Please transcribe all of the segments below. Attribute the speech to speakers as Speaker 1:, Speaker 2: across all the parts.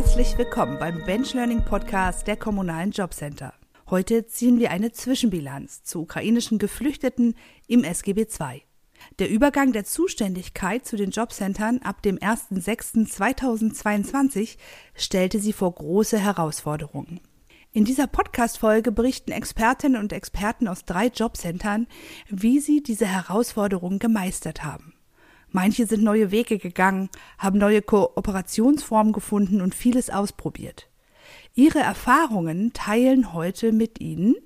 Speaker 1: Herzlich willkommen beim Bench Learning Podcast der kommunalen Jobcenter. Heute ziehen wir eine Zwischenbilanz zu ukrainischen Geflüchteten im SGB II. Der Übergang der Zuständigkeit zu den Jobcentern ab dem 01.06.2022 stellte sie vor große Herausforderungen. In dieser Podcast-Folge berichten Expertinnen und Experten aus drei Jobcentern, wie sie diese Herausforderungen gemeistert haben. Manche sind neue Wege gegangen, haben neue Kooperationsformen gefunden und vieles ausprobiert. Ihre Erfahrungen teilen heute mit Ihnen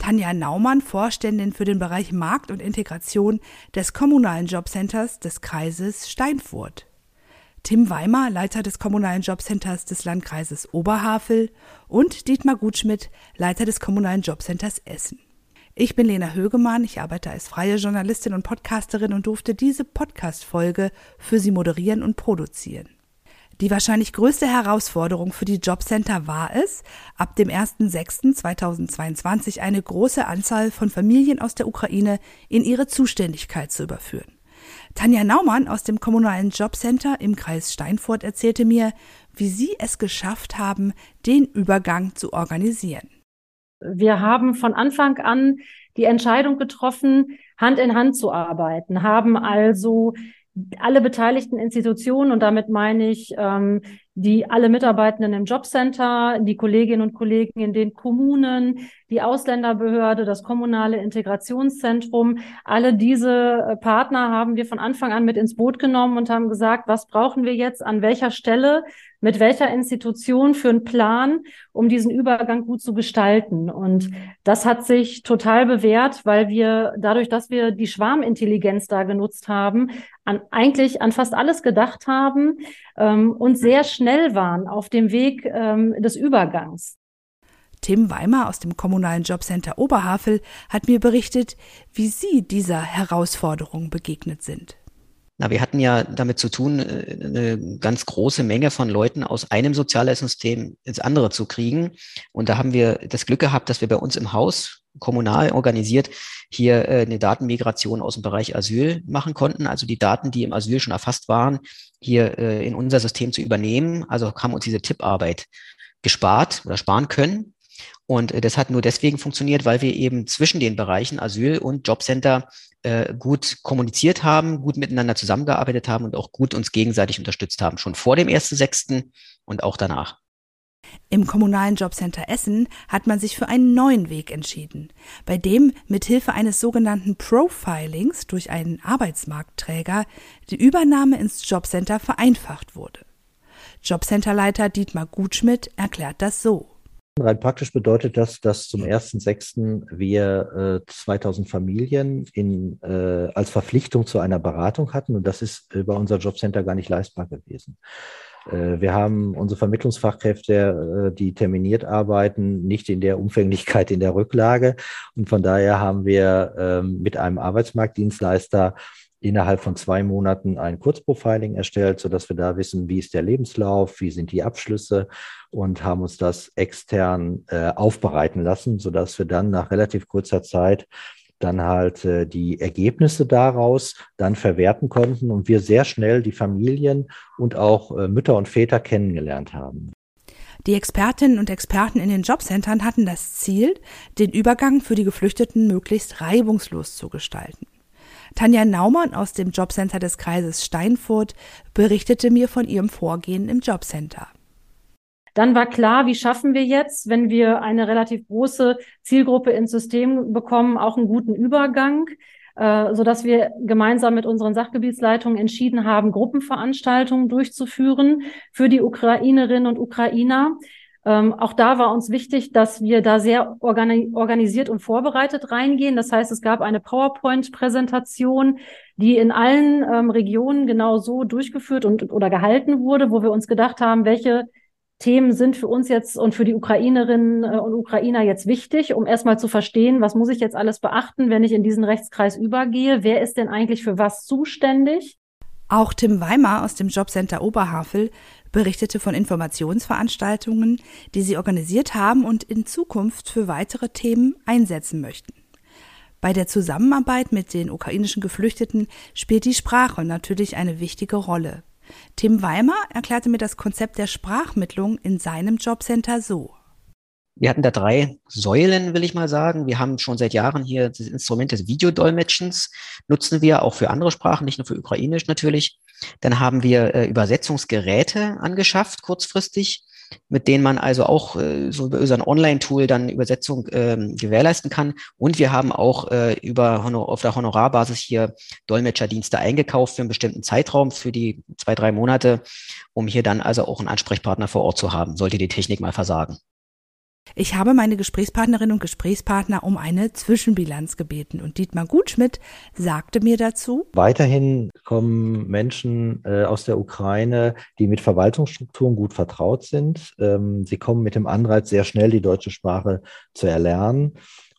Speaker 1: Tanja Naumann, Vorständin für den Bereich Markt und Integration des kommunalen Jobcenters des Kreises Steinfurt. Tim Weimer, Leiter des kommunalen Jobcenters des Landkreises Oberhavel und Dietmar Gutschmidt, Leiter des kommunalen Jobcenters Essen. Ich bin Lena Högemann, ich arbeite als freie Journalistin und Podcasterin und durfte diese Podcast-Folge für Sie moderieren und produzieren. Die wahrscheinlich größte Herausforderung für die Jobcenter war es, ab dem 1.6.2022 eine große Anzahl von Familien aus der Ukraine in ihre Zuständigkeit zu überführen. Tanja Naumann aus dem kommunalen Jobcenter im Kreis Steinfurt erzählte mir, wie sie es geschafft haben, den Übergang zu organisieren.
Speaker 2: Wir haben von Anfang an die Entscheidung getroffen, Hand in Hand zu arbeiten, haben also alle beteiligten Institutionen und damit meine ich ähm, die alle Mitarbeitenden im Jobcenter, die Kolleginnen und Kollegen in den Kommunen, die Ausländerbehörde, das kommunale Integrationszentrum, alle diese äh, Partner haben wir von Anfang an mit ins Boot genommen und haben gesagt, was brauchen wir jetzt an welcher Stelle, mit welcher Institution für einen Plan, um diesen Übergang gut zu gestalten. Und das hat sich total bewährt, weil wir dadurch, dass wir die Schwarmintelligenz da genutzt haben, an, eigentlich an fast alles gedacht haben ähm, und sehr schnell waren auf dem Weg ähm, des Übergangs.
Speaker 1: Tim Weimer aus dem kommunalen Jobcenter Oberhavel hat mir berichtet, wie Sie dieser Herausforderung begegnet sind.
Speaker 3: Na, wir hatten ja damit zu tun, äh, eine ganz große Menge von Leuten aus einem Sozialleistungssystem ins andere zu kriegen. Und da haben wir das Glück gehabt, dass wir bei uns im Haus kommunal organisiert hier äh, eine Datenmigration aus dem Bereich Asyl machen konnten. Also die Daten, die im Asyl schon erfasst waren, hier äh, in unser System zu übernehmen. Also haben uns diese Tipparbeit gespart oder sparen können. Und das hat nur deswegen funktioniert, weil wir eben zwischen den Bereichen Asyl und Jobcenter äh, gut kommuniziert haben, gut miteinander zusammengearbeitet haben und auch gut uns gegenseitig unterstützt haben, schon vor dem 1.6. und auch danach.
Speaker 1: Im kommunalen Jobcenter Essen hat man sich für einen neuen Weg entschieden, bei dem mithilfe eines sogenannten Profilings durch einen Arbeitsmarktträger die Übernahme ins Jobcenter vereinfacht wurde. Jobcenterleiter Dietmar Gutschmidt erklärt das so.
Speaker 4: Rein praktisch bedeutet das, dass zum 1.6. wir äh, 2000 Familien in, äh, als Verpflichtung zu einer Beratung hatten und das ist über unser Jobcenter gar nicht leistbar gewesen. Äh, wir haben unsere Vermittlungsfachkräfte, äh, die terminiert arbeiten, nicht in der Umfänglichkeit in der Rücklage und von daher haben wir ähm, mit einem Arbeitsmarktdienstleister innerhalb von zwei Monaten ein Kurzprofiling erstellt, so dass wir da wissen, wie ist der Lebenslauf, wie sind die Abschlüsse und haben uns das extern äh, aufbereiten lassen, so dass wir dann nach relativ kurzer Zeit dann halt äh, die Ergebnisse daraus dann verwerten konnten und wir sehr schnell die Familien und auch äh, Mütter und Väter kennengelernt haben.
Speaker 1: Die Expertinnen und Experten in den Jobcentern hatten das Ziel, den Übergang für die Geflüchteten möglichst reibungslos zu gestalten. Tanja Naumann aus dem Jobcenter des Kreises Steinfurt berichtete mir von ihrem Vorgehen im Jobcenter.
Speaker 2: Dann war klar, wie schaffen wir jetzt, wenn wir eine relativ große Zielgruppe ins System bekommen, auch einen guten Übergang, äh, so dass wir gemeinsam mit unseren Sachgebietsleitungen entschieden haben, Gruppenveranstaltungen durchzuführen für die Ukrainerinnen und Ukrainer. Ähm, auch da war uns wichtig, dass wir da sehr organi organisiert und vorbereitet reingehen. Das heißt, es gab eine PowerPoint-Präsentation, die in allen ähm, Regionen genau so durchgeführt und oder gehalten wurde, wo wir uns gedacht haben, welche Themen sind für uns jetzt und für die Ukrainerinnen äh, und Ukrainer jetzt wichtig, um erstmal zu verstehen, was muss ich jetzt alles beachten, wenn ich in diesen Rechtskreis übergehe? Wer ist denn eigentlich für was zuständig?
Speaker 1: Auch Tim Weimar aus dem Jobcenter Oberhavel berichtete von Informationsveranstaltungen, die sie organisiert haben und in Zukunft für weitere Themen einsetzen möchten. Bei der Zusammenarbeit mit den ukrainischen Geflüchteten spielt die Sprache natürlich eine wichtige Rolle. Tim Weimer erklärte mir das Konzept der Sprachmittlung in seinem Jobcenter so.
Speaker 3: Wir hatten da drei Säulen, will ich mal sagen. Wir haben schon seit Jahren hier das Instrument des Videodolmetschens, nutzen wir auch für andere Sprachen, nicht nur für Ukrainisch natürlich. Dann haben wir äh, Übersetzungsgeräte angeschafft, kurzfristig, mit denen man also auch äh, so über ein Online-Tool dann Übersetzung ähm, gewährleisten kann. Und wir haben auch äh, über Honor auf der Honorarbasis hier Dolmetscherdienste eingekauft für einen bestimmten Zeitraum, für die zwei, drei Monate, um hier dann also auch einen Ansprechpartner vor Ort zu haben, sollte die Technik mal versagen.
Speaker 1: Ich habe meine Gesprächspartnerinnen und Gesprächspartner um eine Zwischenbilanz gebeten und Dietmar Gutschmidt sagte mir dazu.
Speaker 4: Weiterhin kommen Menschen äh, aus der Ukraine, die mit Verwaltungsstrukturen gut vertraut sind. Ähm, sie kommen mit dem Anreiz, sehr schnell die deutsche Sprache zu erlernen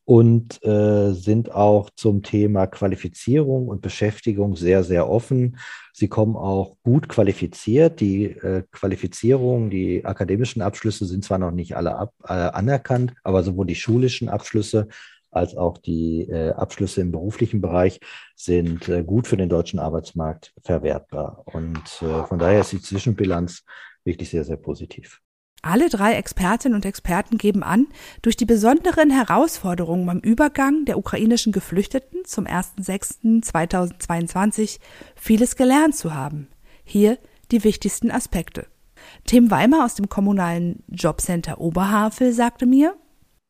Speaker 4: und äh, sind auch zum Thema Qualifizierung und Beschäftigung sehr, sehr offen. Sie kommen auch gut qualifiziert. Die äh, Qualifizierung, die akademischen Abschlüsse sind zwar noch nicht alle ab, äh, anerkannt, aber sowohl die schulischen Abschlüsse als auch die äh, Abschlüsse im beruflichen Bereich sind äh, gut für den deutschen Arbeitsmarkt verwertbar. Und äh, von daher ist die Zwischenbilanz wirklich sehr, sehr positiv.
Speaker 1: Alle drei Expertinnen und Experten geben an, durch die besonderen Herausforderungen beim Übergang der ukrainischen Geflüchteten zum 1.6.2022 vieles gelernt zu haben. Hier die wichtigsten Aspekte. Tim Weimer aus dem kommunalen Jobcenter Oberhavel sagte mir,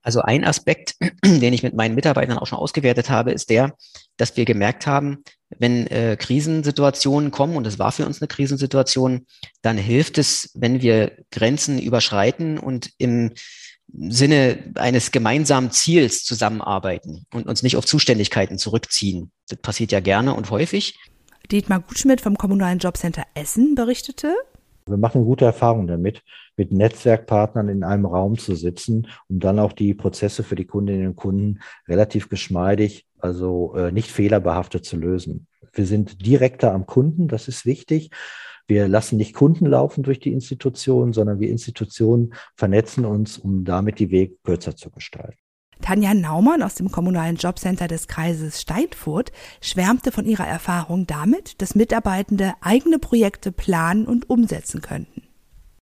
Speaker 3: also ein Aspekt, den ich mit meinen Mitarbeitern auch schon ausgewertet habe, ist der, dass wir gemerkt haben, wenn äh, Krisensituationen kommen, und es war für uns eine Krisensituation, dann hilft es, wenn wir Grenzen überschreiten und im Sinne eines gemeinsamen Ziels zusammenarbeiten und uns nicht auf Zuständigkeiten zurückziehen. Das passiert ja gerne und häufig.
Speaker 1: Dietmar Gutschmidt vom Kommunalen Jobcenter Essen berichtete,
Speaker 4: wir machen gute Erfahrungen damit, mit Netzwerkpartnern in einem Raum zu sitzen, um dann auch die Prozesse für die Kundinnen und Kunden relativ geschmeidig, also äh, nicht fehlerbehaftet zu lösen. Wir sind direkter am Kunden, das ist wichtig. Wir lassen nicht Kunden laufen durch die Institutionen, sondern wir Institutionen vernetzen uns, um damit die Wege kürzer zu gestalten.
Speaker 1: Tanja Naumann aus dem kommunalen Jobcenter des Kreises Steinfurt schwärmte von ihrer Erfahrung damit, dass Mitarbeitende eigene Projekte planen und umsetzen könnten.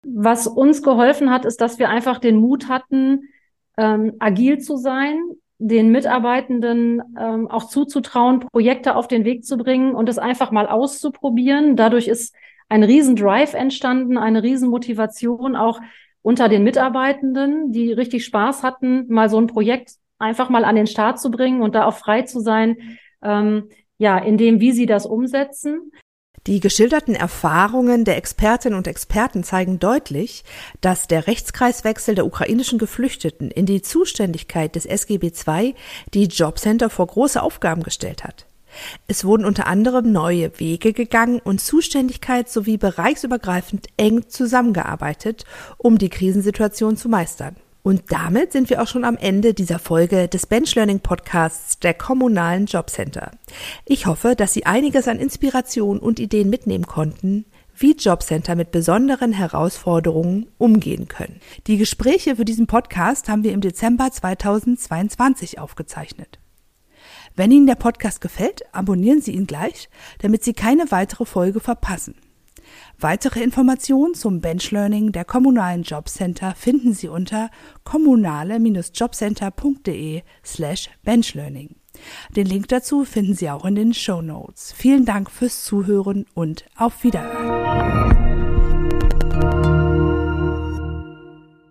Speaker 2: Was uns geholfen hat, ist, dass wir einfach den Mut hatten, ähm, agil zu sein, den Mitarbeitenden ähm, auch zuzutrauen, Projekte auf den Weg zu bringen und es einfach mal auszuprobieren. Dadurch ist ein Riesendrive entstanden, eine Riesenmotivation auch unter den Mitarbeitenden, die richtig Spaß hatten, mal so ein Projekt einfach mal an den Start zu bringen und da auch frei zu sein, ähm, ja, in dem, wie sie das umsetzen.
Speaker 1: Die geschilderten Erfahrungen der Expertinnen und Experten zeigen deutlich, dass der Rechtskreiswechsel der ukrainischen Geflüchteten in die Zuständigkeit des SGB II die Jobcenter vor große Aufgaben gestellt hat. Es wurden unter anderem neue Wege gegangen und Zuständigkeit sowie bereichsübergreifend eng zusammengearbeitet, um die Krisensituation zu meistern. Und damit sind wir auch schon am Ende dieser Folge des Bench Learning Podcasts der kommunalen Jobcenter. Ich hoffe, dass Sie einiges an Inspiration und Ideen mitnehmen konnten, wie Jobcenter mit besonderen Herausforderungen umgehen können. Die Gespräche für diesen Podcast haben wir im Dezember 2022 aufgezeichnet. Wenn Ihnen der Podcast gefällt, abonnieren Sie ihn gleich, damit Sie keine weitere Folge verpassen. Weitere Informationen zum Benchlearning der kommunalen Jobcenter finden Sie unter kommunale-jobcenter.de slash benchlearning. Den Link dazu finden Sie auch in den Show Notes. Vielen Dank fürs Zuhören und auf Wiederhören.